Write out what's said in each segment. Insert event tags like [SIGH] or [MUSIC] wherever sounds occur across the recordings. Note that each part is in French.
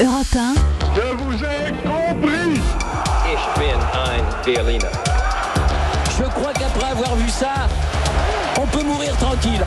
Europe 1, Je vous ai compris Ich bin ein Berliner. Je crois qu'après avoir vu ça, on peut mourir tranquille.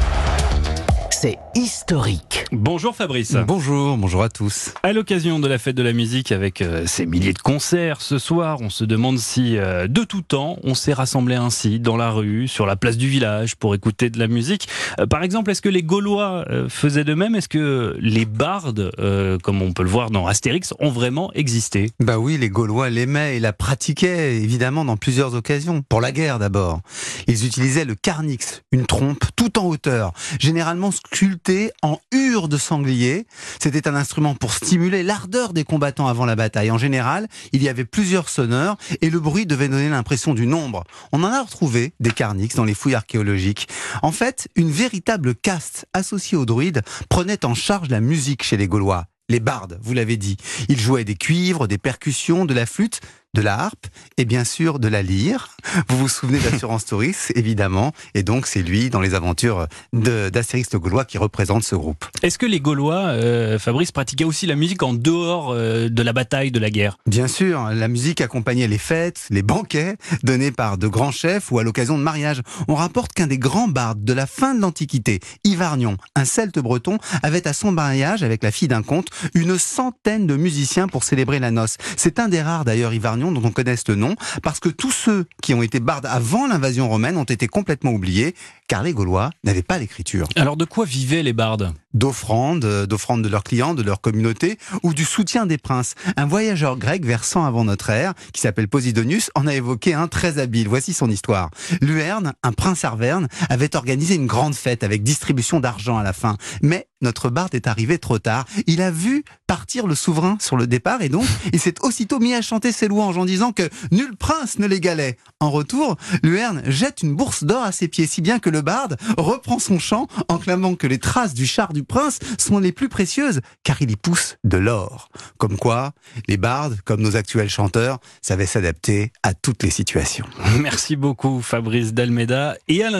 C'est historique. Bonjour Fabrice. Bonjour, bonjour à tous. À l'occasion de la fête de la musique avec euh, ces milliers de concerts ce soir, on se demande si euh, de tout temps on s'est rassemblé ainsi dans la rue, sur la place du village pour écouter de la musique. Euh, par exemple, est-ce que les Gaulois euh, faisaient de même? Est-ce que les bardes, euh, comme on peut le voir dans Astérix, ont vraiment existé? Bah oui, les Gaulois l'aimaient et la pratiquaient évidemment dans plusieurs occasions. Pour la guerre d'abord. Ils utilisaient le carnix, une trompe tout en hauteur, généralement sculptée en hure de sanglier. C'était un instrument pour stimuler l'ardeur des combattants avant la bataille. En général, il y avait plusieurs sonneurs et le bruit devait donner l'impression du nombre. On en a retrouvé des carnix dans les fouilles archéologiques. En fait, une véritable caste associée aux druides prenait en charge la musique chez les Gaulois. Les bardes, vous l'avez dit. Ils jouaient des cuivres, des percussions, de la flûte, de la harpe et bien sûr de la lyre. Vous vous souvenez d'Assurance Touriste, [LAUGHS] évidemment. Et donc, c'est lui, dans les aventures de- d'Astérix le Gaulois, qui représente ce groupe. Est-ce que les Gaulois, euh, Fabrice, pratiquaient aussi la musique en dehors euh, de la bataille, de la guerre? Bien sûr, la musique accompagnait les fêtes, les banquets donnés par de grands chefs ou à l'occasion de mariages. On rapporte qu'un des grands bardes de la fin de l'Antiquité, Ivarnion, un celte breton, avait à son mariage avec la fille d'un comte une centaine de musiciens pour célébrer la noce. C'est un des rares d'ailleurs Ivarnion dont on connaisse le nom parce que tous ceux qui ont été bardes avant l'invasion romaine ont été complètement oubliés car les Gaulois n'avaient pas l'écriture Alors de quoi vivaient les bardes? D'offrandes, euh, d'offrandes de leurs clients, de leur communauté, ou du soutien des princes? Un voyageur grec vers 100 avant notre ère, qui s'appelle Posidonius, en a évoqué un très habile. Voici son histoire. Luerne, un prince arverne, avait organisé une grande fête avec distribution d'argent à la fin. Mais notre barde est arrivé trop tard. Il a vu partir le souverain sur le départ et donc il s'est aussitôt mis à chanter ses louanges en disant que nul prince ne l'égalait. En retour, Luerne jette une bourse d'or à ses pieds, si bien que le barde reprend son chant en clamant que les traces du char du prince sont les plus précieuses, car il y pousse de l'or. Comme quoi, les bardes, comme nos actuels chanteurs, savaient s'adapter à toutes les situations. Merci beaucoup Fabrice Dalmeda et à lundi.